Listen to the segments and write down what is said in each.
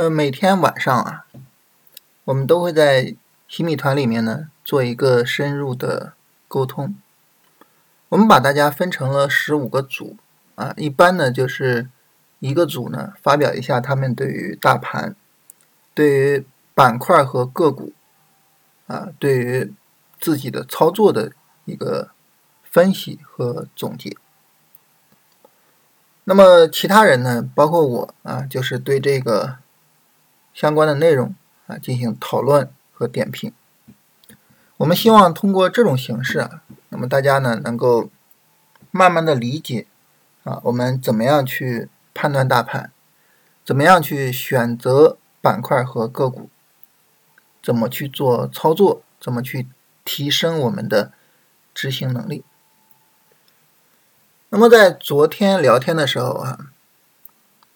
呃，每天晚上啊，我们都会在洗米团里面呢做一个深入的沟通。我们把大家分成了十五个组啊，一般呢就是一个组呢发表一下他们对于大盘、对于板块和个股啊、对于自己的操作的一个分析和总结。那么其他人呢，包括我啊，就是对这个。相关的内容啊进行讨论和点评。我们希望通过这种形式啊，那么大家呢能够慢慢的理解啊，我们怎么样去判断大盘，怎么样去选择板块和个股，怎么去做操作，怎么去提升我们的执行能力。那么在昨天聊天的时候啊，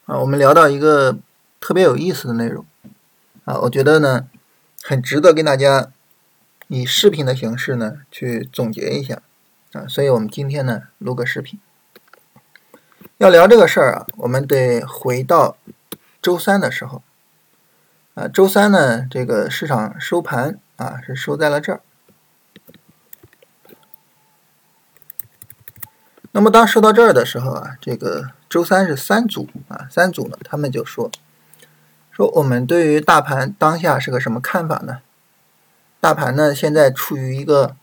啊我们聊到一个。特别有意思的内容啊，我觉得呢，很值得跟大家以视频的形式呢去总结一下啊，所以我们今天呢录个视频。要聊这个事儿啊，我们得回到周三的时候啊，周三呢这个市场收盘啊是收在了这儿。那么当收到这儿的时候啊，这个周三是三组啊，三组呢他们就说。说我们对于大盘当下是个什么看法呢？大盘呢现在处于一个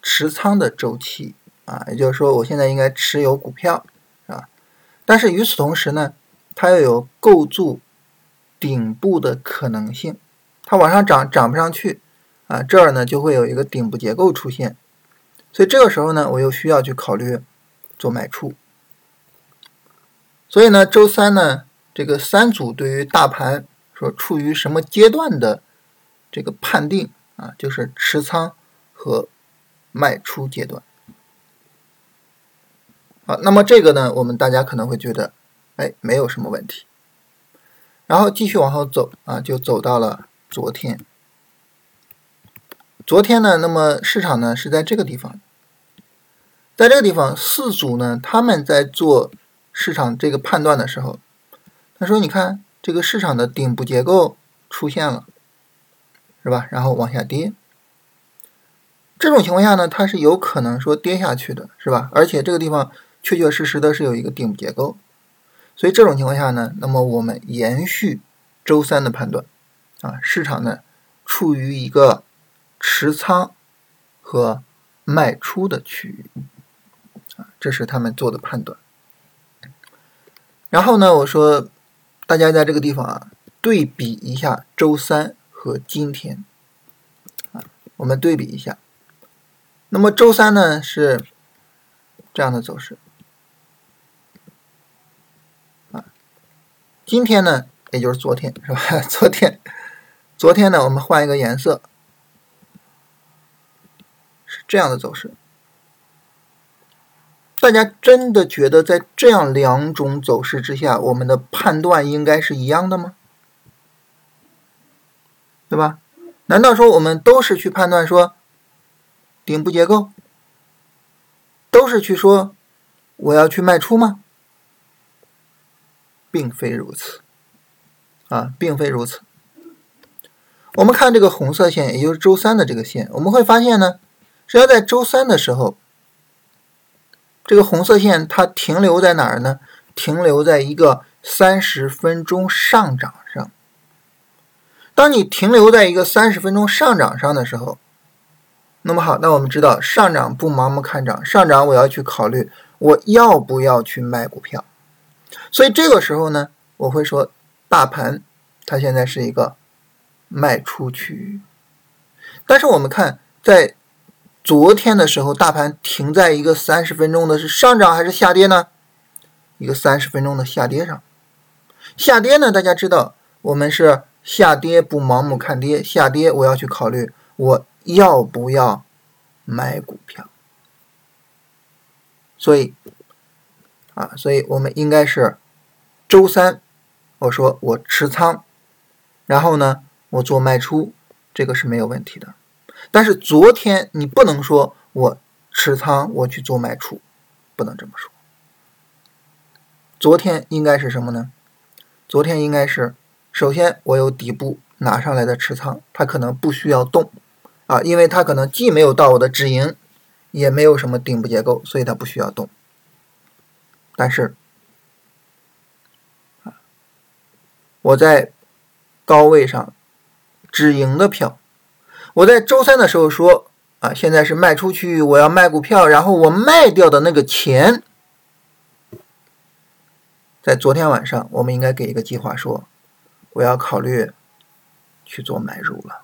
持仓的周期啊，也就是说我现在应该持有股票啊，但是与此同时呢，它又有构筑顶部的可能性，它往上涨涨不上去啊，这儿呢就会有一个顶部结构出现，所以这个时候呢，我又需要去考虑做卖出，所以呢，周三呢。这个三组对于大盘说处于什么阶段的这个判定啊，就是持仓和卖出阶段。好，那么这个呢，我们大家可能会觉得，哎，没有什么问题。然后继续往后走啊，就走到了昨天。昨天呢，那么市场呢是在这个地方，在这个地方四组呢，他们在做市场这个判断的时候。他说：“你看，这个市场的顶部结构出现了，是吧？然后往下跌。这种情况下呢，它是有可能说跌下去的，是吧？而且这个地方确确实实的是有一个顶部结构，所以这种情况下呢，那么我们延续周三的判断，啊，市场呢处于一个持仓和卖出的区域，啊，这是他们做的判断。然后呢，我说。”大家在这个地方啊，对比一下周三和今天啊，我们对比一下。那么周三呢是这样的走势啊，今天呢也就是昨天是吧？昨天，昨天呢我们换一个颜色，是这样的走势。大家真的觉得在这样两种走势之下，我们的判断应该是一样的吗？对吧？难道说我们都是去判断说顶部结构，都是去说我要去卖出吗？并非如此，啊，并非如此。我们看这个红色线，也就是周三的这个线，我们会发现呢，只要在周三的时候。这个红色线它停留在哪儿呢？停留在一个三十分钟上涨上。当你停留在一个三十分钟上涨上的时候，那么好，那我们知道上涨不盲目看涨，上涨我要去考虑我要不要去卖股票。所以这个时候呢，我会说大盘它现在是一个卖出区域。但是我们看在。昨天的时候，大盘停在一个三十分钟的是上涨还是下跌呢？一个三十分钟的下跌上，下跌呢？大家知道，我们是下跌不盲目看跌，下跌我要去考虑我要不要买股票。所以，啊，所以我们应该是周三，我说我持仓，然后呢，我做卖出，这个是没有问题的。但是昨天你不能说我持仓我去做卖出，不能这么说。昨天应该是什么呢？昨天应该是首先我有底部拿上来的持仓，它可能不需要动啊，因为它可能既没有到我的止盈，也没有什么顶部结构，所以它不需要动。但是我在高位上止盈的票，我在周三的时候说啊，现在是卖出去，我要卖股票，然后我卖掉的那个钱。在昨天晚上，我们应该给一个计划，说我要考虑去做买入了。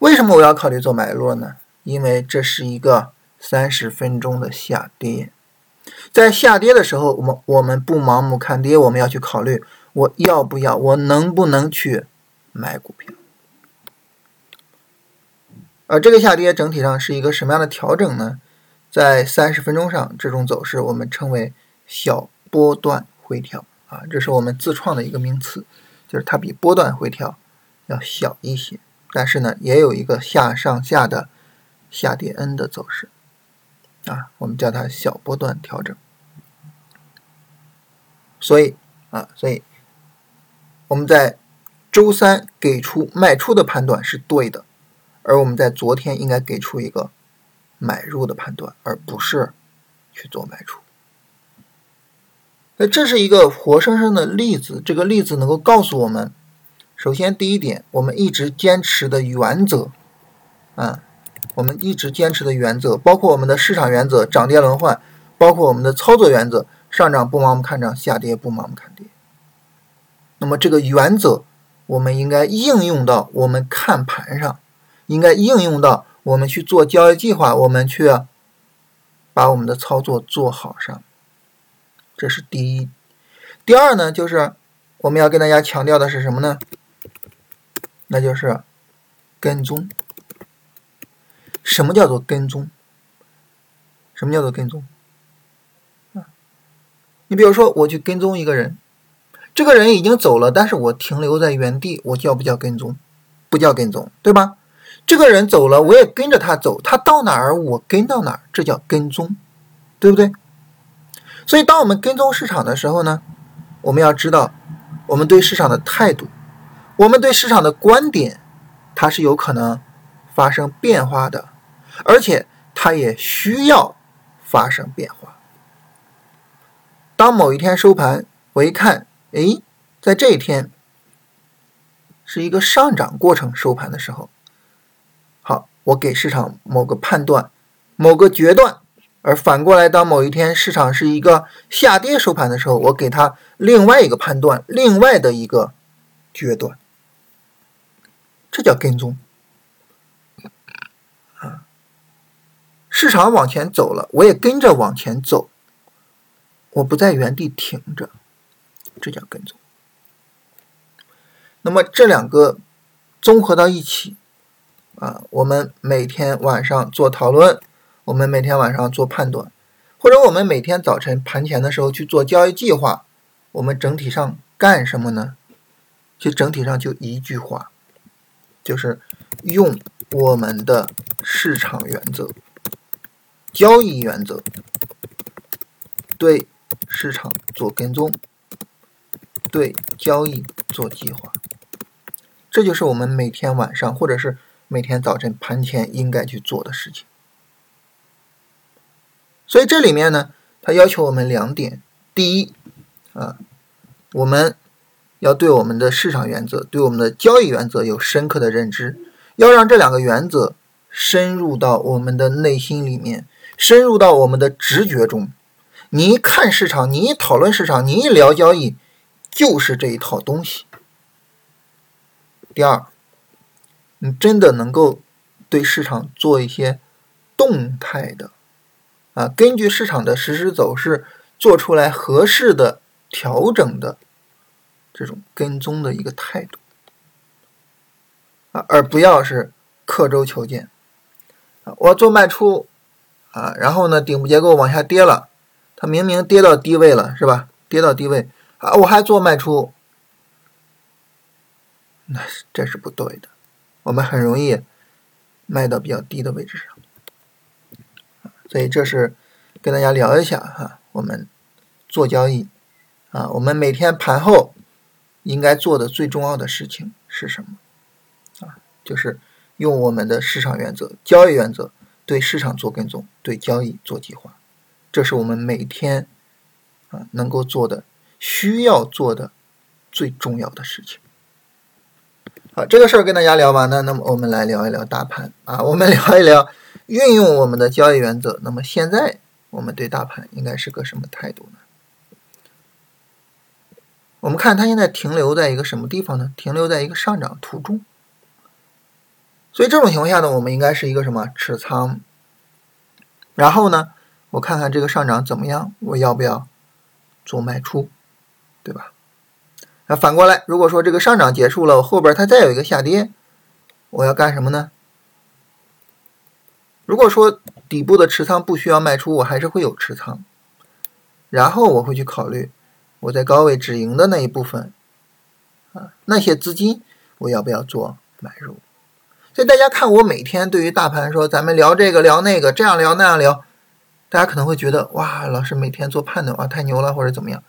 为什么我要考虑做买入呢？因为这是一个三十分钟的下跌，在下跌的时候，我们我们不盲目看跌，我们要去考虑我要不要，我能不能去买股票。而这个下跌整体上是一个什么样的调整呢？在三十分钟上，这种走势我们称为小。波段回调啊，这是我们自创的一个名词，就是它比波段回调要小一些，但是呢，也有一个下上下的下跌 N 的走势啊，我们叫它小波段调整。所以啊，所以我们在周三给出卖出的判断是对的，而我们在昨天应该给出一个买入的判断，而不是去做卖出。那这是一个活生生的例子，这个例子能够告诉我们，首先第一点，我们一直坚持的原则，啊，我们一直坚持的原则，包括我们的市场原则，涨跌轮换，包括我们的操作原则，上涨不盲目看涨，下跌不盲目看跌。那么这个原则，我们应该应用到我们看盘上，应该应用到我们去做交易计划，我们去把我们的操作做好上。这是第一，第二呢，就是我们要跟大家强调的是什么呢？那就是跟踪。什么叫做跟踪？什么叫做跟踪？啊，你比如说，我去跟踪一个人，这个人已经走了，但是我停留在原地，我叫不叫跟踪？不叫跟踪，对吧？这个人走了，我也跟着他走，他到哪儿我跟到哪儿，这叫跟踪，对不对？所以，当我们跟踪市场的时候呢，我们要知道，我们对市场的态度，我们对市场的观点，它是有可能发生变化的，而且它也需要发生变化。当某一天收盘，我一看，哎，在这一天是一个上涨过程收盘的时候，我给市场某个判断，某个决断。而反过来，当某一天市场是一个下跌收盘的时候，我给它另外一个判断，另外的一个决断，这叫跟踪。啊，市场往前走了，我也跟着往前走，我不在原地停着，这叫跟踪。那么这两个综合到一起，啊，我们每天晚上做讨论。我们每天晚上做判断，或者我们每天早晨盘前的时候去做交易计划，我们整体上干什么呢？其实整体上就一句话，就是用我们的市场原则、交易原则对市场做跟踪，对交易做计划，这就是我们每天晚上或者是每天早晨盘前应该去做的事情。所以这里面呢，它要求我们两点：第一，啊，我们要对我们的市场原则、对我们的交易原则有深刻的认知，要让这两个原则深入到我们的内心里面，深入到我们的直觉中。你一看市场，你一讨论市场，你一聊交易，就是这一套东西。第二，你真的能够对市场做一些动态的。啊，根据市场的实时走势做出来合适的调整的这种跟踪的一个态度啊，而不要是刻舟求剑。我做卖出啊，然后呢，顶部结构往下跌了，它明明跌到低位了，是吧？跌到低位啊，我还做卖出，那是这是不对的。我们很容易卖到比较低的位置上。所以这是跟大家聊一下哈，我们做交易啊，我们每天盘后应该做的最重要的事情是什么？啊，就是用我们的市场原则、交易原则对市场做跟踪，对交易做计划，这是我们每天啊能够做的、需要做的最重要的事情。好，这个事儿跟大家聊完了，那么我们来聊一聊大盘啊，我们聊一聊运用我们的交易原则。那么现在我们对大盘应该是个什么态度呢？我们看它现在停留在一个什么地方呢？停留在一个上涨途中。所以这种情况下呢，我们应该是一个什么持仓？然后呢，我看看这个上涨怎么样，我要不要做卖出，对吧？那反过来，如果说这个上涨结束了，后边它再有一个下跌，我要干什么呢？如果说底部的持仓不需要卖出，我还是会有持仓，然后我会去考虑我在高位止盈的那一部分啊，那些资金我要不要做买入？所以大家看我每天对于大盘说，咱们聊这个聊那个，这样聊那样聊，大家可能会觉得哇，老师每天做判断哇太牛了或者怎么样，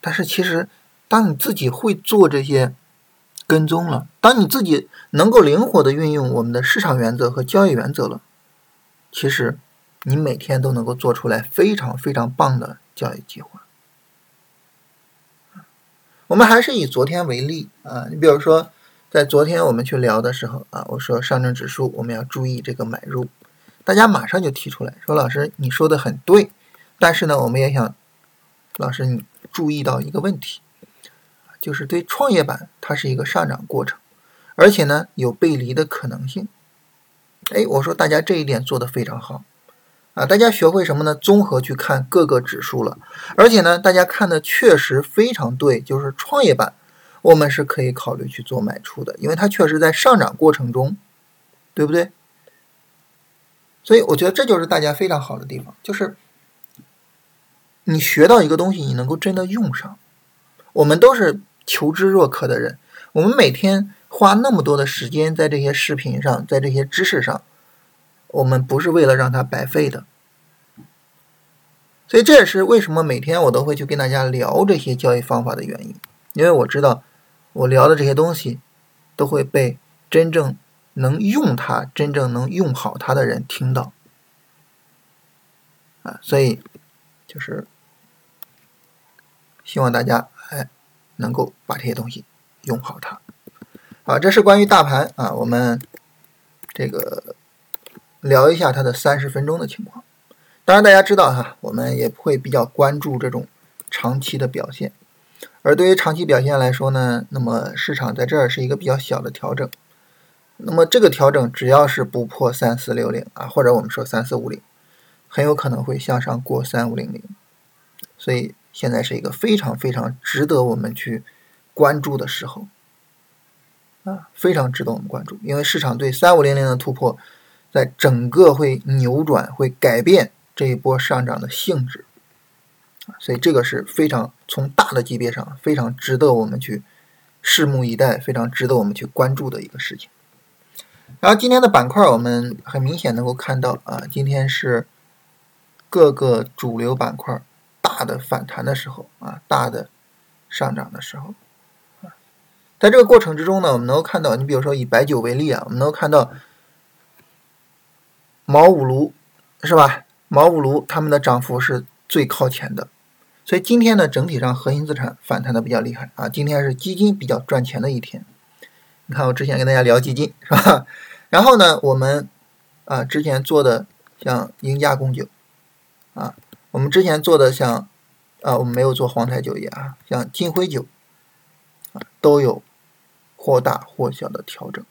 但是其实。当你自己会做这些跟踪了，当你自己能够灵活的运用我们的市场原则和交易原则了，其实你每天都能够做出来非常非常棒的交易计划。我们还是以昨天为例啊，你比如说在昨天我们去聊的时候啊，我说上证指数我们要注意这个买入，大家马上就提出来说老师你说的很对，但是呢我们也想老师你注意到一个问题。就是对创业板，它是一个上涨过程，而且呢有背离的可能性。哎，我说大家这一点做得非常好啊！大家学会什么呢？综合去看各个指数了，而且呢，大家看的确实非常对。就是创业板，我们是可以考虑去做买出的，因为它确实在上涨过程中，对不对？所以我觉得这就是大家非常好的地方，就是你学到一个东西，你能够真的用上。我们都是。求知若渴的人，我们每天花那么多的时间在这些视频上，在这些知识上，我们不是为了让它白费的。所以这也是为什么每天我都会去跟大家聊这些交易方法的原因，因为我知道我聊的这些东西都会被真正能用它、真正能用好它的人听到啊，所以就是希望大家。能够把这些东西用好它，啊，这是关于大盘啊，我们这个聊一下它的三十分钟的情况。当然，大家知道哈，我们也会比较关注这种长期的表现。而对于长期表现来说呢，那么市场在这儿是一个比较小的调整。那么这个调整只要是不破三四六零啊，或者我们说三四五零，很有可能会向上过三五零零。所以。现在是一个非常非常值得我们去关注的时候，啊，非常值得我们关注，因为市场对三五零零的突破，在整个会扭转、会改变这一波上涨的性质，所以这个是非常从大的级别上非常值得我们去拭目以待、非常值得我们去关注的一个事情。然后今天的板块，我们很明显能够看到啊，今天是各个主流板块。大的反弹的时候啊，大的上涨的时候啊，在这个过程之中呢，我们能够看到，你比如说以白酒为例啊，我们能够看到茅五炉是吧？茅五炉他们的涨幅是最靠前的，所以今天呢，整体上核心资产反弹的比较厉害啊。今天是基金比较赚钱的一天。你看我之前跟大家聊基金是吧？然后呢，我们啊之前做的像赢家供酒啊。我们之前做的像，啊，我们没有做黄台酒业啊，像金辉酒，啊，都有或大或小的调整。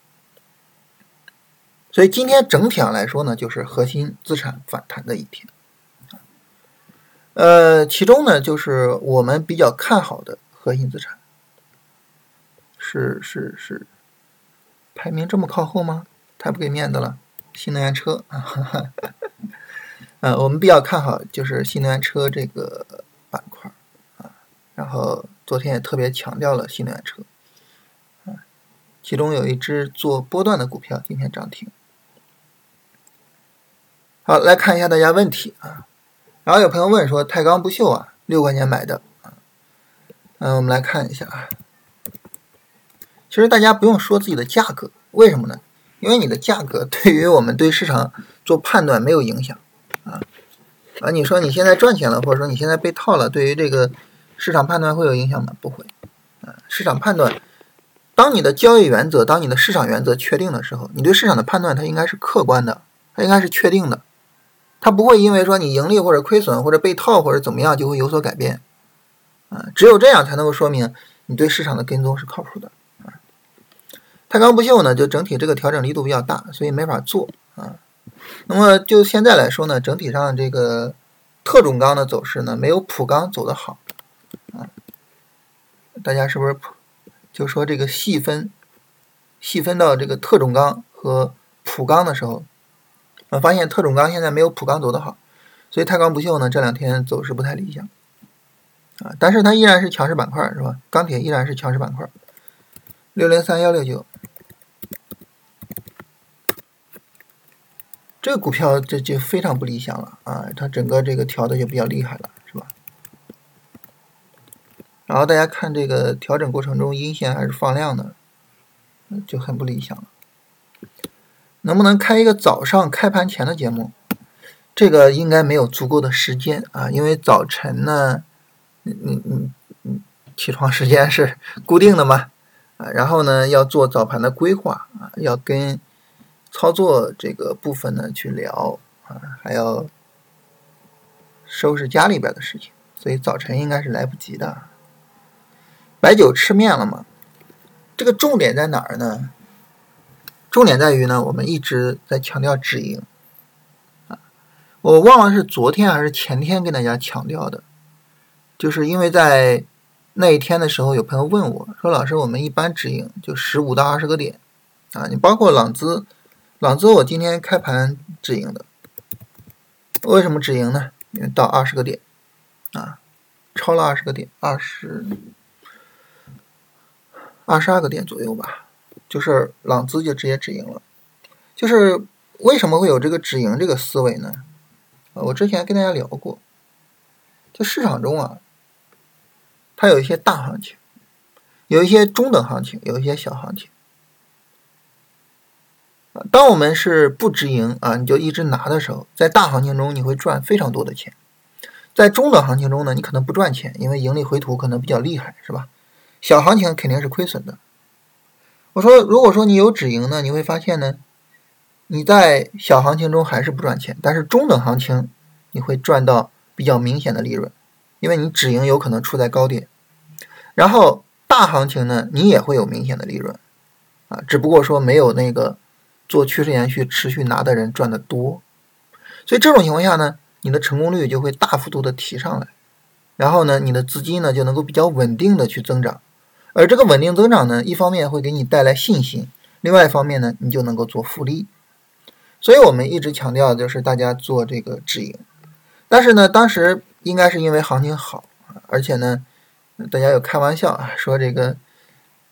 所以今天整体上来说呢，就是核心资产反弹的一天。呃，其中呢，就是我们比较看好的核心资产，是是是，排名这么靠后吗？太不给面子了，新能源车啊。呃，我们比较看好就是新能源车这个板块啊，然后昨天也特别强调了新能源车，啊，其中有一只做波段的股票今天涨停。好，来看一下大家问题啊，然后有朋友问说太钢不锈啊，六块钱买的啊，嗯，我们来看一下啊，其实大家不用说自己的价格，为什么呢？因为你的价格对于我们对市场做判断没有影响啊！你说你现在赚钱了，或者说你现在被套了，对于这个市场判断会有影响吗？不会啊！市场判断，当你的交易原则、当你的市场原则确定的时候，你对市场的判断它应该是客观的，它应该是确定的，它不会因为说你盈利或者亏损或者被套或者怎么样就会有所改变啊！只有这样才能够说明你对市场的跟踪是靠谱的。啊太钢不锈呢，就整体这个调整力度比较大，所以没法做啊。那么就现在来说呢，整体上这个特种钢的走势呢，没有普钢走的好啊。大家是不是普就说这个细分细分到这个特种钢和普钢的时候，啊，发现特种钢现在没有普钢走的好，所以太钢不锈呢这两天走势不太理想啊。但是它依然是强势板块，是吧？钢铁依然是强势板块，六零三幺六九。这个股票这就非常不理想了啊！它整个这个调的就比较厉害了，是吧？然后大家看这个调整过程中阴线还是放量的，就很不理想了。能不能开一个早上开盘前的节目？这个应该没有足够的时间啊，因为早晨呢，你你你你起床时间是固定的嘛啊，然后呢要做早盘的规划啊，要跟。操作这个部分呢，去聊啊，还要收拾家里边的事情，所以早晨应该是来不及的。白酒吃面了吗？这个重点在哪儿呢？重点在于呢，我们一直在强调止盈啊，我忘了是昨天还是前天跟大家强调的，就是因为在那一天的时候，有朋友问我说：“老师，我们一般止盈就十五到二十个点啊，你包括朗姿。”朗姿，我今天开盘止盈的，为什么止盈呢？因为到二十个点，啊，超了二十个点，二十二十二个点左右吧，就是朗姿就直接止盈了。就是为什么会有这个止盈这个思维呢？啊，我之前跟大家聊过，就市场中啊，它有一些大行情，有一些中等行情，有一些小行情。当我们是不止盈啊，你就一直拿的时候，在大行情中你会赚非常多的钱，在中等行情中呢，你可能不赚钱，因为盈利回吐可能比较厉害，是吧？小行情肯定是亏损的。我说，如果说你有止盈呢，你会发现呢，你在小行情中还是不赚钱，但是中等行情你会赚到比较明显的利润，因为你止盈有可能处在高点，然后大行情呢，你也会有明显的利润，啊，只不过说没有那个。做趋势延续持续拿的人赚的多，所以这种情况下呢，你的成功率就会大幅度的提上来，然后呢，你的资金呢就能够比较稳定的去增长，而这个稳定增长呢，一方面会给你带来信心，另外一方面呢，你就能够做复利。所以我们一直强调就是大家做这个止盈，但是呢，当时应该是因为行情好，而且呢，大家有开玩笑啊，说这个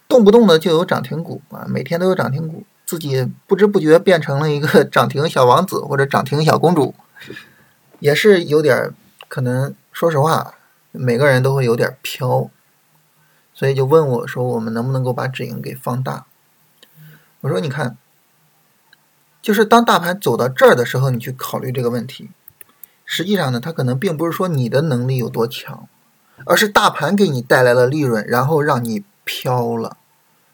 动不动的就有涨停股啊，每天都有涨停股。自己不知不觉变成了一个 涨停小王子或者涨停小公主，也是有点可能。说实话，每个人都会有点飘，所以就问我说：“我们能不能够把止盈给放大？”我说：“你看，就是当大盘走到这儿的时候，你去考虑这个问题。实际上呢，它可能并不是说你的能力有多强，而是大盘给你带来了利润，然后让你飘了。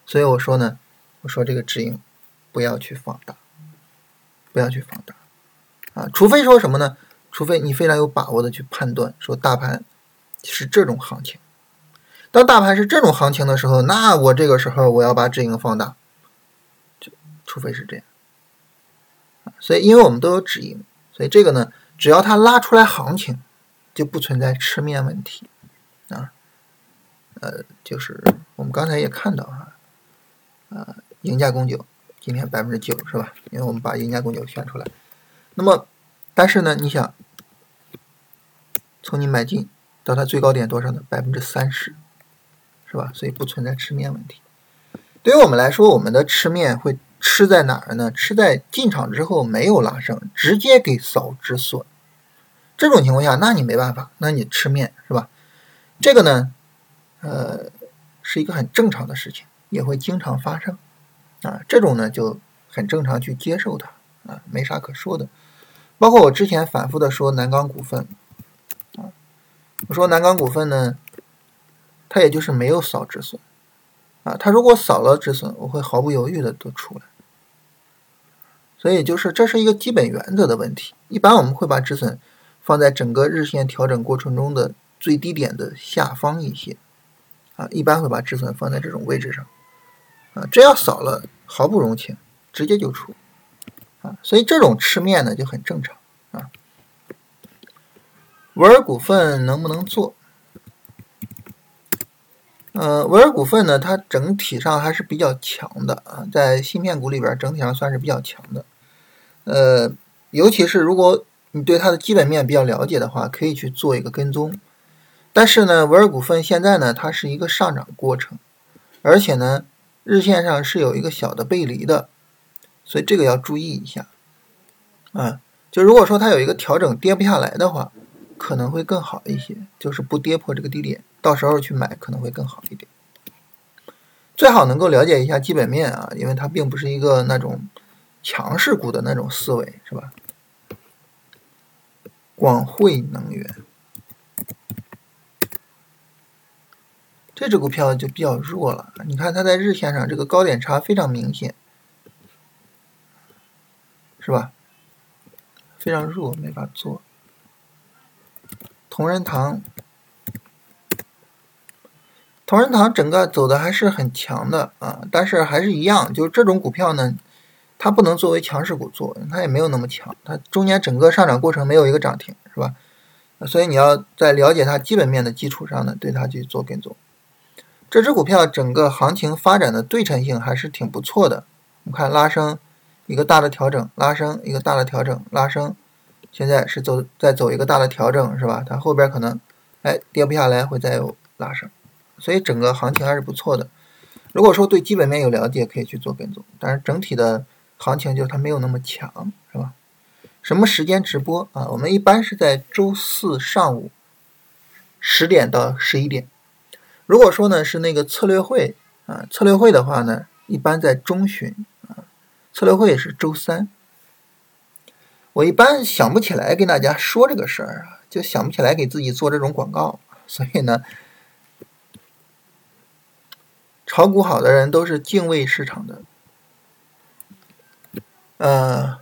所以我说呢，我说这个止盈。”不要去放大，不要去放大，啊，除非说什么呢？除非你非常有把握的去判断，说大盘是这种行情。当大盘是这种行情的时候，那我这个时候我要把止盈放大，就除非是这样。所以，因为我们都有止盈，所以这个呢，只要它拉出来行情，就不存在吃面问题啊。呃，就是我们刚才也看到哈，啊，赢家公酒。今天百分之九是吧？因为我们把赢家公牛选出来。那么，但是呢，你想，从你买进到它最高点多少呢？百分之三十，是吧？所以不存在吃面问题。对于我们来说，我们的吃面会吃在哪儿呢？吃在进场之后没有拉升，直接给扫止损。这种情况下，那你没办法，那你吃面是吧？这个呢，呃，是一个很正常的事情也会经常发生，啊，这种呢就很正常去接受它，啊，没啥可说的。包括我之前反复的说南钢股份，啊，我说南钢股份呢，它也就是没有扫止损，啊，它如果扫了止损，我会毫不犹豫的都出来。所以就是这是一个基本原则的问题。一般我们会把止损放在整个日线调整过程中的最低点的下方一些，啊，一般会把止损放在这种位置上，啊，这要扫了毫不容情，直接就出，啊，所以这种吃面呢就很正常，啊。维尔股份能不能做？呃，维尔股份呢，它整体上还是比较强的啊，在芯片股里边整体上算是比较强的。呃，尤其是如果你对它的基本面比较了解的话，可以去做一个跟踪。但是呢，维尔股份现在呢，它是一个上涨过程，而且呢，日线上是有一个小的背离的，所以这个要注意一下。啊，就如果说它有一个调整跌不下来的话。可能会更好一些，就是不跌破这个低点，到时候去买可能会更好一点。最好能够了解一下基本面啊，因为它并不是一个那种强势股的那种思维，是吧？广汇能源这只股票就比较弱了，你看它在日线上这个高点差非常明显，是吧？非常弱，没法做。同仁堂，同仁堂整个走的还是很强的啊，但是还是一样，就是这种股票呢，它不能作为强势股做，它也没有那么强，它中间整个上涨过程没有一个涨停，是吧？所以你要在了解它基本面的基础上呢，对它去做跟踪。这只股票整个行情发展的对称性还是挺不错的，我们看拉升一个大的调整，拉升一个大的调整，拉升。现在是走再走一个大的调整是吧？它后边可能哎跌不下来，会再有拉升，所以整个行情还是不错的。如果说对基本面有了解，可以去做跟踪，但是整体的行情就是它没有那么强，是吧？什么时间直播啊？我们一般是在周四上午十点到十一点。如果说呢是那个策略会啊，策略会的话呢，一般在中旬啊，策略会是周三。我一般想不起来跟大家说这个事儿啊，就想不起来给自己做这种广告，所以呢，炒股好的人都是敬畏市场的，呃，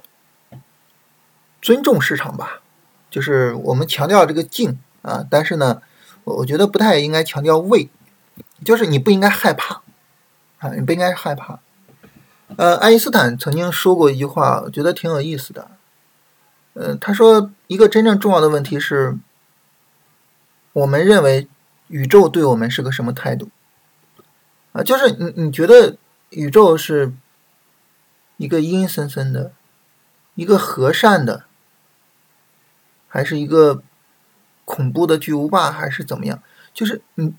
尊重市场吧，就是我们强调这个敬啊，但是呢，我我觉得不太应该强调畏，就是你不应该害怕啊，你不应该害怕。呃，爱因斯坦曾经说过一句话，我觉得挺有意思的。呃，他说一个真正重要的问题是，我们认为宇宙对我们是个什么态度？啊，就是你你觉得宇宙是一个阴森森的，一个和善的，还是一个恐怖的巨无霸，还是怎么样？就是你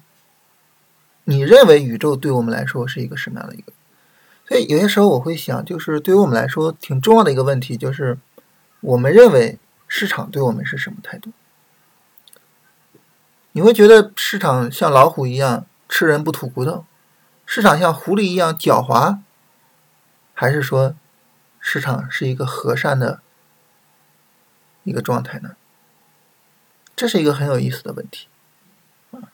你认为宇宙对我们来说是一个什么样的一个？所以有些时候我会想，就是对于我们来说挺重要的一个问题就是。我们认为市场对我们是什么态度？你会觉得市场像老虎一样吃人不吐骨头，市场像狐狸一样狡猾，还是说市场是一个和善的一个状态呢？这是一个很有意思的问题啊。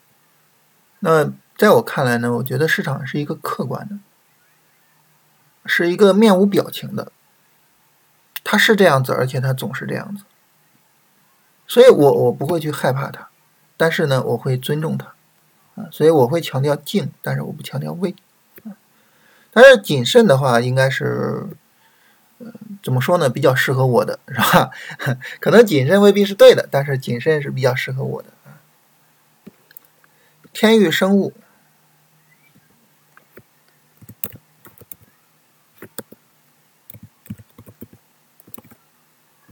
那在我看来呢，我觉得市场是一个客观的，是一个面无表情的。他是这样子，而且他总是这样子，所以我我不会去害怕他，但是呢，我会尊重他，啊，所以我会强调静，但是我不强调畏，但是谨慎的话，应该是，嗯，怎么说呢？比较适合我的，是吧？可能谨慎未必是对的，但是谨慎是比较适合我的啊。天域生物。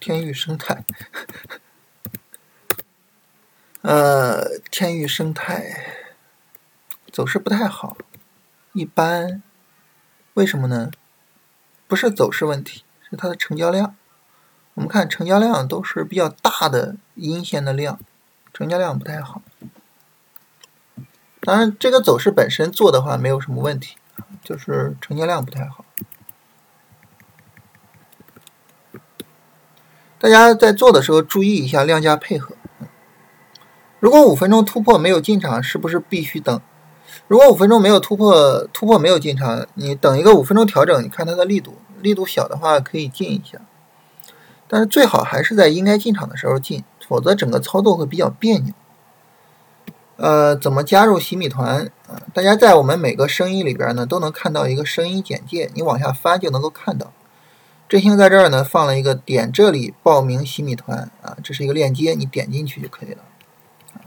天域生态，呃，天域生态走势不太好，一般，为什么呢？不是走势问题，是它的成交量。我们看成交量都是比较大的阴线的量，成交量不太好。当然，这个走势本身做的话没有什么问题就是成交量不太好。大家在做的时候注意一下量价配合。如果五分钟突破没有进场，是不是必须等？如果五分钟没有突破，突破没有进场，你等一个五分钟调整，你看它的力度，力度小的话可以进一下，但是最好还是在应该进场的时候进，否则整个操作会比较别扭。呃，怎么加入洗米团？大家在我们每个声音里边呢，都能看到一个声音简介，你往下翻就能够看到。振兴在这儿呢，放了一个点这里报名洗米团啊，这是一个链接，你点进去就可以了，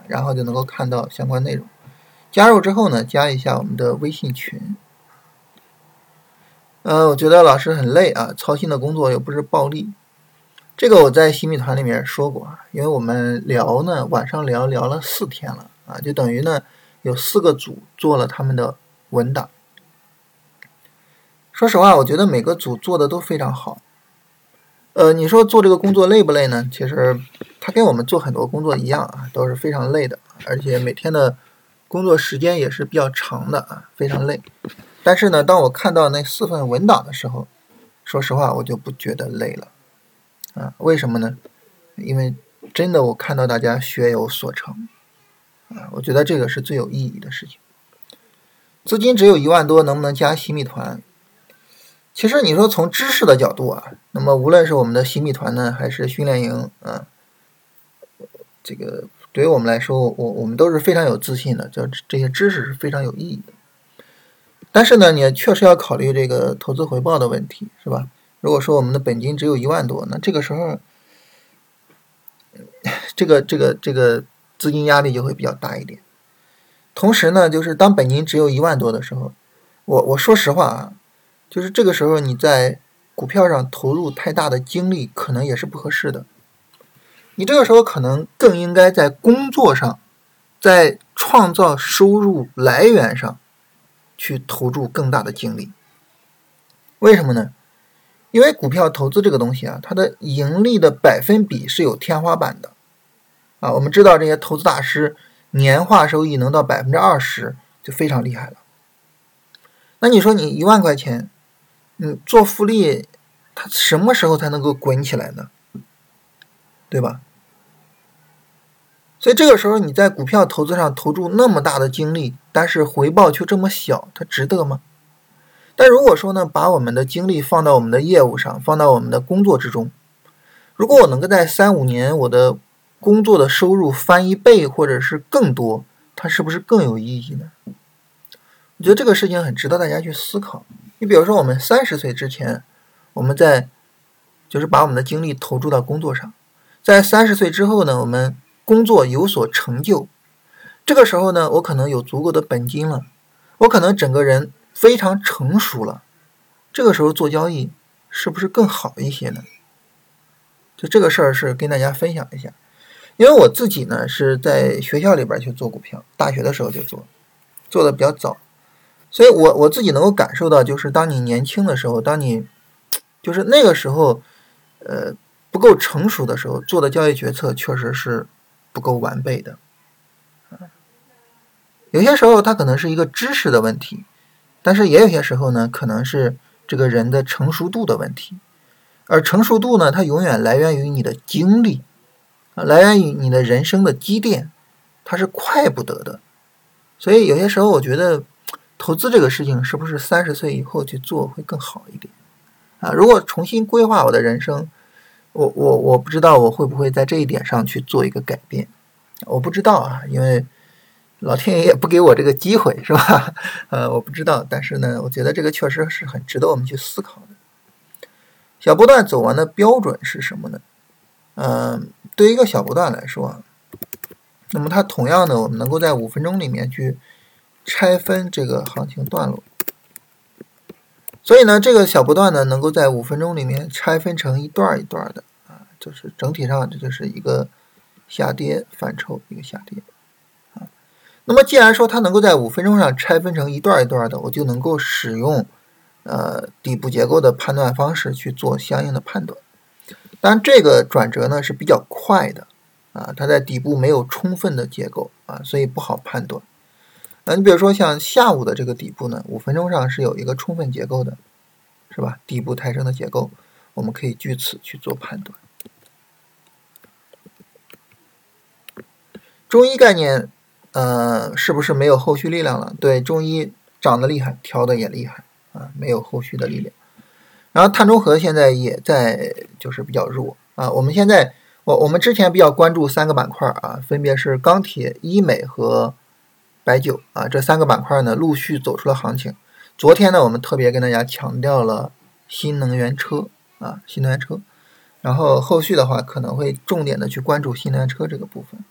然后就能够看到相关内容。加入之后呢，加一下我们的微信群。呃，我觉得老师很累啊，操心的工作又不是暴利。这个我在洗米团里面说过啊，因为我们聊呢，晚上聊聊了四天了啊，就等于呢有四个组做了他们的文档。说实话，我觉得每个组做的都非常好。呃，你说做这个工作累不累呢？其实，他跟我们做很多工作一样啊，都是非常累的，而且每天的工作时间也是比较长的啊，非常累。但是呢，当我看到那四份文档的时候，说实话，我就不觉得累了啊。为什么呢？因为真的我看到大家学有所成啊，我觉得这个是最有意义的事情。资金只有一万多，能不能加洗米团？其实你说从知识的角度啊，那么无论是我们的洗米团呢，还是训练营啊，这个对于我们来说，我我们都是非常有自信的，就这些知识是非常有意义的。但是呢，你确实要考虑这个投资回报的问题，是吧？如果说我们的本金只有一万多，那这个时候，这个这个这个资金压力就会比较大一点。同时呢，就是当本金只有一万多的时候，我我说实话啊。就是这个时候，你在股票上投入太大的精力，可能也是不合适的。你这个时候可能更应该在工作上，在创造收入来源上，去投注更大的精力。为什么呢？因为股票投资这个东西啊，它的盈利的百分比是有天花板的。啊，我们知道这些投资大师年化收益能到百分之二十，就非常厉害了。那你说你一万块钱？嗯，做复利，它什么时候才能够滚起来呢？对吧？所以这个时候你在股票投资上投注那么大的精力，但是回报却这么小，它值得吗？但如果说呢，把我们的精力放到我们的业务上，放到我们的工作之中，如果我能够在三五年我的工作的收入翻一倍或者是更多，它是不是更有意义呢？我觉得这个事情很值得大家去思考。你比如说，我们三十岁之前，我们在就是把我们的精力投注到工作上，在三十岁之后呢，我们工作有所成就，这个时候呢，我可能有足够的本金了，我可能整个人非常成熟了，这个时候做交易是不是更好一些呢？就这个事儿是跟大家分享一下，因为我自己呢是在学校里边去做股票，大学的时候就做，做的比较早。所以，我我自己能够感受到，就是当你年轻的时候，当你就是那个时候，呃，不够成熟的时候，做的交易决策确实是不够完备的。有些时候它可能是一个知识的问题，但是也有些时候呢，可能是这个人的成熟度的问题。而成熟度呢，它永远来源于你的经历，来源于你的人生的积淀，它是快不得的。所以有些时候，我觉得。投资这个事情是不是三十岁以后去做会更好一点啊？如果重新规划我的人生，我我我不知道我会不会在这一点上去做一个改变，我不知道啊，因为老天爷也不给我这个机会，是吧？呃，我不知道，但是呢，我觉得这个确实是很值得我们去思考的。小波段走完的标准是什么呢？嗯，对于一个小波段来说，那么它同样的，我们能够在五分钟里面去。拆分这个行情段落，所以呢，这个小波段呢，能够在五分钟里面拆分成一段一段的啊，就是整体上这就是一个下跌反抽，一个下跌啊。那么既然说它能够在五分钟上拆分成一段一段的，我就能够使用呃底部结构的判断方式去做相应的判断。当然，这个转折呢是比较快的啊，它在底部没有充分的结构啊，所以不好判断。啊，你比如说像下午的这个底部呢，五分钟上是有一个充分结构的，是吧？底部抬升的结构，我们可以据此去做判断。中医概念，呃，是不是没有后续力量了？对，中医涨得厉害，调的也厉害啊，没有后续的力量。然后碳中和现在也在就是比较弱啊。我们现在我我们之前比较关注三个板块啊，分别是钢铁、医美和。白酒啊，这三个板块呢陆续走出了行情。昨天呢，我们特别跟大家强调了新能源车啊，新能源车。然后后续的话，可能会重点的去关注新能源车这个部分。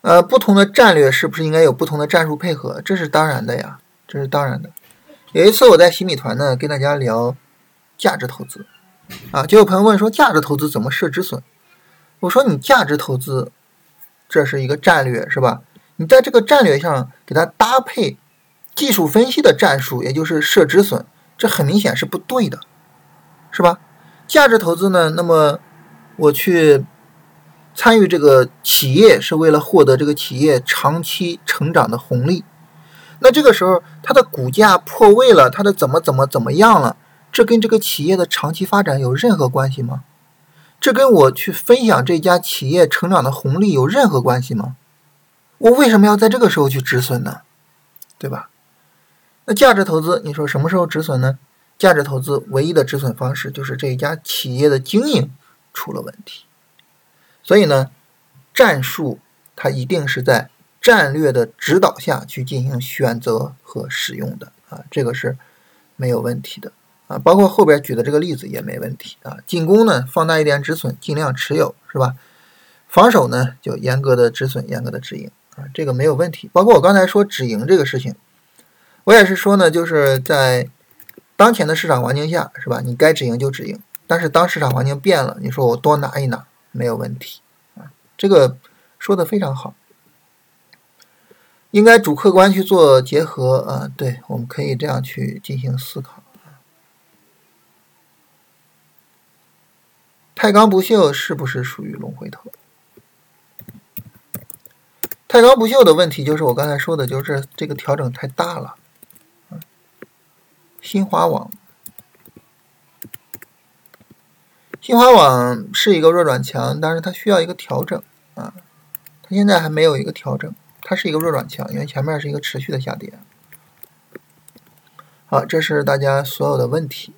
呃，不同的战略是不是应该有不同的战术配合？这是当然的呀，这是当然的。有一次我在洗米团呢跟大家聊价值投资啊，就有朋友问说价值投资怎么设止损？我说你价值投资这是一个战略是吧？你在这个战略上给它搭配技术分析的战术，也就是设止损，这很明显是不对的，是吧？价值投资呢，那么我去参与这个企业是为了获得这个企业长期成长的红利，那这个时候它的股价破位了，它的怎么怎么怎么样了，这跟这个企业的长期发展有任何关系吗？这跟我去分享这家企业成长的红利有任何关系吗？我为什么要在这个时候去止损呢？对吧？那价值投资，你说什么时候止损呢？价值投资唯一的止损方式就是这一家企业的经营出了问题。所以呢，战术它一定是在战略的指导下去进行选择和使用的啊，这个是没有问题的啊。包括后边举的这个例子也没问题啊。进攻呢，放大一点止损，尽量持有，是吧？防守呢，就严格的止损，严格的止盈。啊，这个没有问题。包括我刚才说止盈这个事情，我也是说呢，就是在当前的市场环境下，是吧？你该止盈就止盈。但是当市场环境变了，你说我多拿一拿，没有问题啊。这个说的非常好，应该主客观去做结合啊。对，我们可以这样去进行思考。太钢不锈是不是属于龙回头？太钢不锈的问题就是我刚才说的，就是这个调整太大了。新华网，新华网是一个弱转强，但是它需要一个调整啊。它现在还没有一个调整，它是一个弱转强，因为前面是一个持续的下跌。好，这是大家所有的问题。